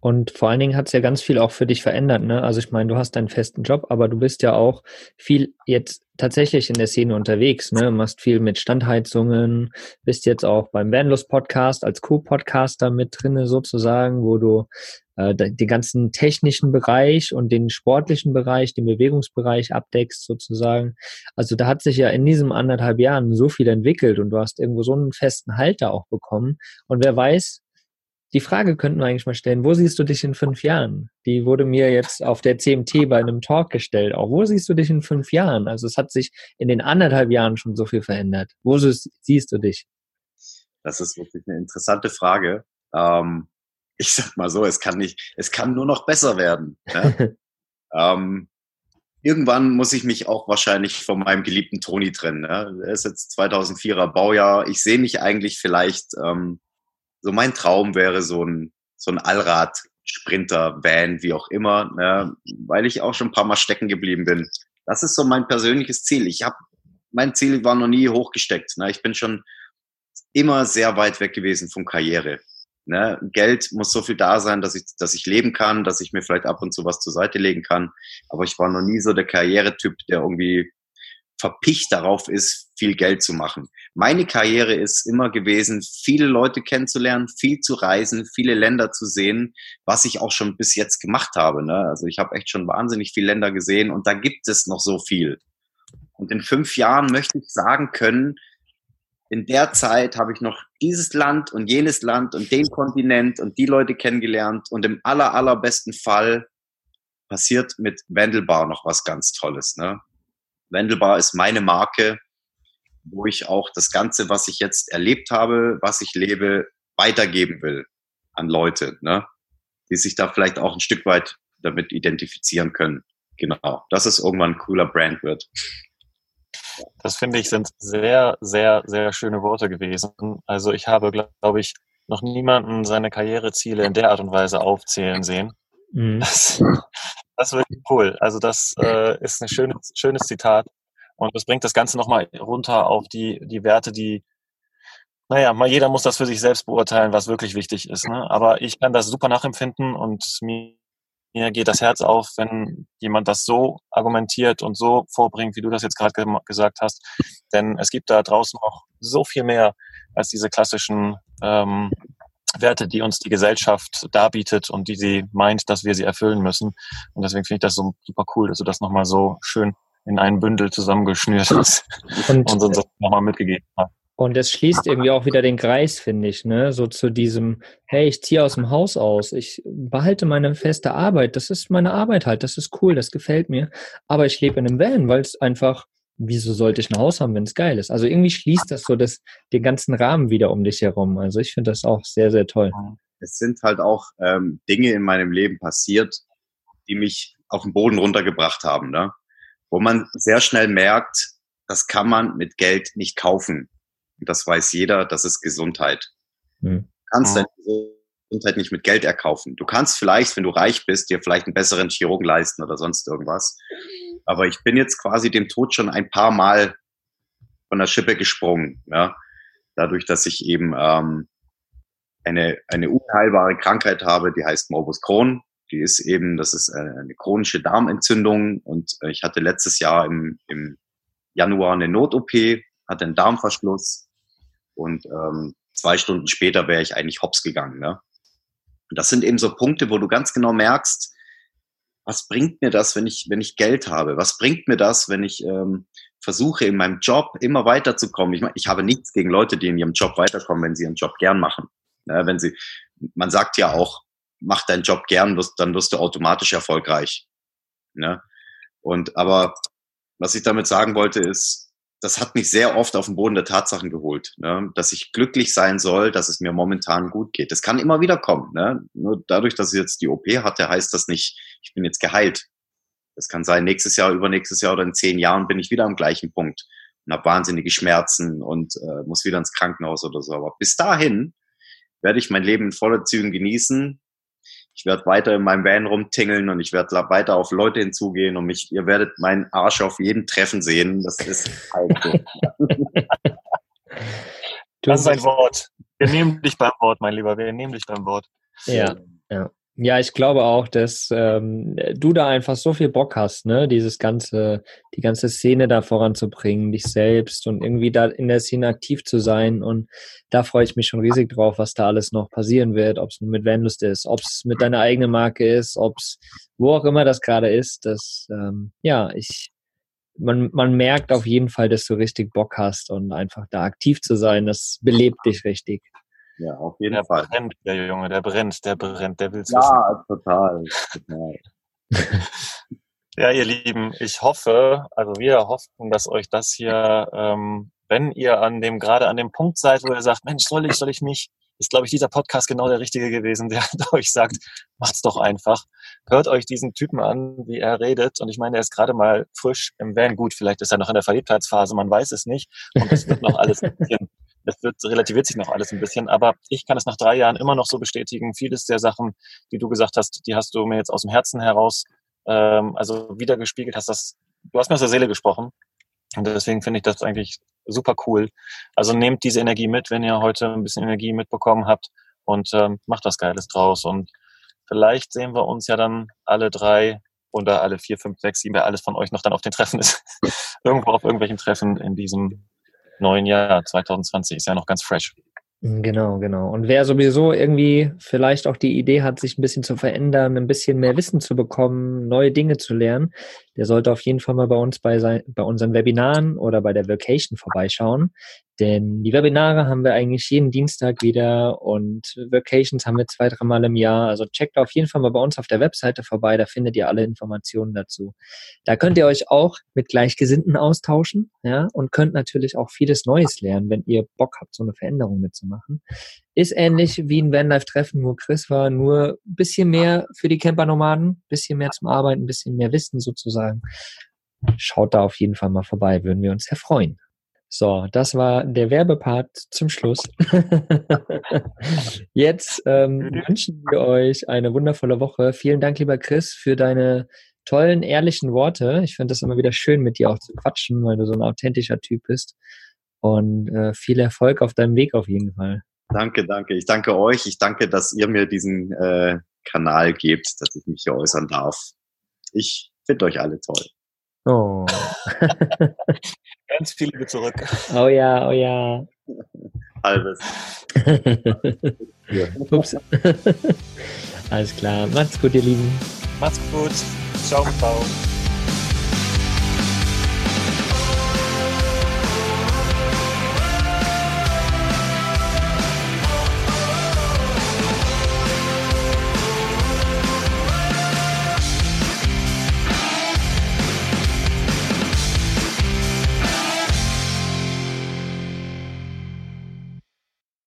Und vor allen Dingen hat es ja ganz viel auch für dich verändert. Ne? Also ich meine, du hast deinen festen Job, aber du bist ja auch viel jetzt tatsächlich in der Szene unterwegs. Ne? Machst viel mit Standheizungen, bist jetzt auch beim Vanlust Podcast als Co-Podcaster mit drinne sozusagen, wo du äh, den ganzen technischen Bereich und den sportlichen Bereich, den Bewegungsbereich abdeckst sozusagen. Also da hat sich ja in diesem anderthalb Jahren so viel entwickelt und du hast irgendwo so einen festen Halter auch bekommen. Und wer weiß, die Frage könnten wir eigentlich mal stellen, wo siehst du dich in fünf Jahren? Die wurde mir jetzt auf der CMT bei einem Talk gestellt. Auch wo siehst du dich in fünf Jahren? Also es hat sich in den anderthalb Jahren schon so viel verändert. Wo siehst du dich? Das ist wirklich eine interessante Frage. Ähm, ich sag mal so, es kann nicht, es kann nur noch besser werden. Ne? ähm, irgendwann muss ich mich auch wahrscheinlich von meinem geliebten Toni trennen. Ne? Er ist jetzt 2004er Baujahr. Ich sehe mich eigentlich vielleicht ähm, so mein Traum wäre so ein, so ein Allrad, Sprinter, Van, wie auch immer, ne, weil ich auch schon ein paar Mal stecken geblieben bin. Das ist so mein persönliches Ziel. Ich habe, mein Ziel war noch nie hochgesteckt. Ne. Ich bin schon immer sehr weit weg gewesen von Karriere. Ne. Geld muss so viel da sein, dass ich, dass ich leben kann, dass ich mir vielleicht ab und zu was zur Seite legen kann. Aber ich war noch nie so der Karrieretyp, der irgendwie verpicht darauf ist, viel Geld zu machen. Meine Karriere ist immer gewesen, viele Leute kennenzulernen, viel zu reisen, viele Länder zu sehen, was ich auch schon bis jetzt gemacht habe. Ne? Also ich habe echt schon wahnsinnig viele Länder gesehen und da gibt es noch so viel. Und in fünf Jahren möchte ich sagen können, in der Zeit habe ich noch dieses Land und jenes Land und den Kontinent und die Leute kennengelernt und im aller, allerbesten Fall passiert mit Wendelbar noch was ganz Tolles. Ne? Wendelbar ist meine Marke, wo ich auch das Ganze, was ich jetzt erlebt habe, was ich lebe, weitergeben will. an Leute, ne? die sich da vielleicht auch ein Stück weit damit identifizieren können. Genau, dass es irgendwann ein cooler Brand wird. Das finde ich sind sehr, sehr, sehr schöne Worte gewesen. Also ich habe, glaube ich, noch niemanden seine Karriereziele in der Art und Weise aufzählen sehen. Mhm. Das, das wird cool. Also das äh, ist ein schönes, schönes Zitat. Und das bringt das Ganze nochmal runter auf die, die Werte, die, naja, mal jeder muss das für sich selbst beurteilen, was wirklich wichtig ist. Ne? Aber ich kann das super nachempfinden und mir, mir geht das Herz auf, wenn jemand das so argumentiert und so vorbringt, wie du das jetzt gerade ge gesagt hast. Denn es gibt da draußen auch so viel mehr als diese klassischen ähm, Werte, die uns die Gesellschaft darbietet und die sie meint, dass wir sie erfüllen müssen. Und deswegen finde ich das so super cool, dass du das nochmal so schön in einen Bündel zusammengeschnürt hast und, und uns nochmal mitgegeben hast. Und das schließt irgendwie auch wieder den Kreis, finde ich, ne? So zu diesem, hey, ich ziehe aus dem Haus aus, ich behalte meine feste Arbeit, das ist meine Arbeit halt, das ist cool, das gefällt mir. Aber ich lebe in einem Van, weil es einfach, wieso sollte ich ein Haus haben, wenn es geil ist? Also irgendwie schließt das so das, den ganzen Rahmen wieder um dich herum. Also ich finde das auch sehr, sehr toll. Es sind halt auch ähm, Dinge in meinem Leben passiert, die mich auf den Boden runtergebracht haben, ne? wo man sehr schnell merkt, das kann man mit Geld nicht kaufen. Und das weiß jeder, das ist Gesundheit. Mhm. Du kannst deine Gesundheit nicht mit Geld erkaufen. Du kannst vielleicht, wenn du reich bist, dir vielleicht einen besseren Chirurgen leisten oder sonst irgendwas. Aber ich bin jetzt quasi dem Tod schon ein paar Mal von der Schippe gesprungen. Ja? Dadurch, dass ich eben ähm, eine, eine unheilbare Krankheit habe, die heißt Morbus Crohn. Die ist eben, das ist eine chronische Darmentzündung und äh, ich hatte letztes Jahr im, im Januar eine Not-OP, hatte einen Darmverschluss und ähm, zwei Stunden später wäre ich eigentlich hops gegangen. Ne? Und das sind eben so Punkte, wo du ganz genau merkst, was bringt mir das, wenn ich, wenn ich Geld habe? Was bringt mir das, wenn ich ähm, versuche, in meinem Job immer weiterzukommen? Ich, meine, ich habe nichts gegen Leute, die in ihrem Job weiterkommen, wenn sie ihren Job gern machen. Ne? Wenn sie, man sagt ja auch, mach deinen Job gern, wirst, dann wirst du automatisch erfolgreich. Ne? Und aber was ich damit sagen wollte, ist, das hat mich sehr oft auf den Boden der Tatsachen geholt, ne? dass ich glücklich sein soll, dass es mir momentan gut geht. Das kann immer wieder kommen. Ne? Nur dadurch, dass ich jetzt die OP hatte, heißt das nicht, ich bin jetzt geheilt. Das kann sein, nächstes Jahr, übernächstes Jahr oder in zehn Jahren bin ich wieder am gleichen Punkt und habe wahnsinnige Schmerzen und äh, muss wieder ins Krankenhaus oder so. Aber bis dahin werde ich mein Leben in voller Zügen genießen, ich werde weiter in meinem Van rumtingeln und ich werde weiter auf Leute hinzugehen und mich, ihr werdet meinen Arsch auf jeden Treffen sehen. Das ist halt so. das ist ein Wort. Wir nehmen dich beim Wort, mein Lieber. Wir nehmen dich beim Wort. Ja, ja. Ja, ich glaube auch, dass ähm, du da einfach so viel Bock hast, ne, dieses ganze, die ganze Szene da voranzubringen, dich selbst und irgendwie da in der Szene aktiv zu sein. Und da freue ich mich schon riesig drauf, was da alles noch passieren wird, ob es mit Vanlust ist, ob es mit deiner eigenen Marke ist, ob es wo auch immer das gerade ist. Das, ähm, ja, ich, man, man merkt auf jeden Fall, dass du richtig Bock hast und einfach da aktiv zu sein, das belebt dich richtig. Ja, auf jeden der Fall. Brennt, der Junge, der brennt, der brennt, der will's ja, wissen. Ja, total. total. ja, ihr Lieben, ich hoffe, also wir hoffen, dass euch das hier, ähm, wenn ihr an dem, gerade an dem Punkt seid, wo ihr sagt, Mensch, soll ich, soll ich nicht, ist, glaube ich, dieser Podcast genau der richtige gewesen, der euch sagt, macht's doch einfach. Hört euch diesen Typen an, wie er redet. Und ich meine, er ist gerade mal frisch im Van. Gut, vielleicht ist er noch in der Verliebtheitsphase, man weiß es nicht. Und es wird noch alles ein bisschen es wird relativiert sich noch alles ein bisschen, aber ich kann es nach drei Jahren immer noch so bestätigen. Vieles der Sachen, die du gesagt hast, die hast du mir jetzt aus dem Herzen heraus, ähm, also wiedergespiegelt hast das, du hast mir aus der Seele gesprochen. Und deswegen finde ich das eigentlich super cool. Also nehmt diese Energie mit, wenn ihr heute ein bisschen Energie mitbekommen habt und ähm, macht was Geiles draus. Und vielleicht sehen wir uns ja dann alle drei oder alle vier, fünf, sechs, sieben, wer alles von euch noch dann auf den Treffen ist. Irgendwo auf irgendwelchen Treffen in diesem neuen Jahr 2020 ist ja noch ganz fresh. Genau, genau. Und wer sowieso irgendwie vielleicht auch die Idee hat, sich ein bisschen zu verändern, ein bisschen mehr Wissen zu bekommen, neue Dinge zu lernen, der sollte auf jeden Fall mal bei uns bei, sein, bei unseren Webinaren oder bei der Vacation vorbeischauen. Denn die Webinare haben wir eigentlich jeden Dienstag wieder und Vacations haben wir zwei, dreimal im Jahr. Also checkt auf jeden Fall mal bei uns auf der Webseite vorbei, da findet ihr alle Informationen dazu. Da könnt ihr euch auch mit Gleichgesinnten austauschen, ja, und könnt natürlich auch vieles Neues lernen, wenn ihr Bock habt, so eine Veränderung mitzumachen. Ist ähnlich wie ein Vanlife-Treffen, nur Chris war nur ein bisschen mehr für die Camper-Nomaden, bisschen mehr zum Arbeiten, ein bisschen mehr Wissen sozusagen. Schaut da auf jeden Fall mal vorbei, würden wir uns sehr freuen. So, das war der Werbepart zum Schluss. Jetzt ähm, wünschen wir euch eine wundervolle Woche. Vielen Dank, lieber Chris, für deine tollen, ehrlichen Worte. Ich finde das immer wieder schön, mit dir auch zu quatschen, weil du so ein authentischer Typ bist. Und äh, viel Erfolg auf deinem Weg auf jeden Fall. Danke, danke. Ich danke euch. Ich danke, dass ihr mir diesen äh, Kanal gebt, dass ich mich hier äußern darf. Ich finde euch alle toll. Oh. Ganz viel Liebe zurück. Oh ja, oh ja. Halbes. Ups. Alles klar. Macht's gut, ihr Lieben. Macht's gut. Ciao, ciao.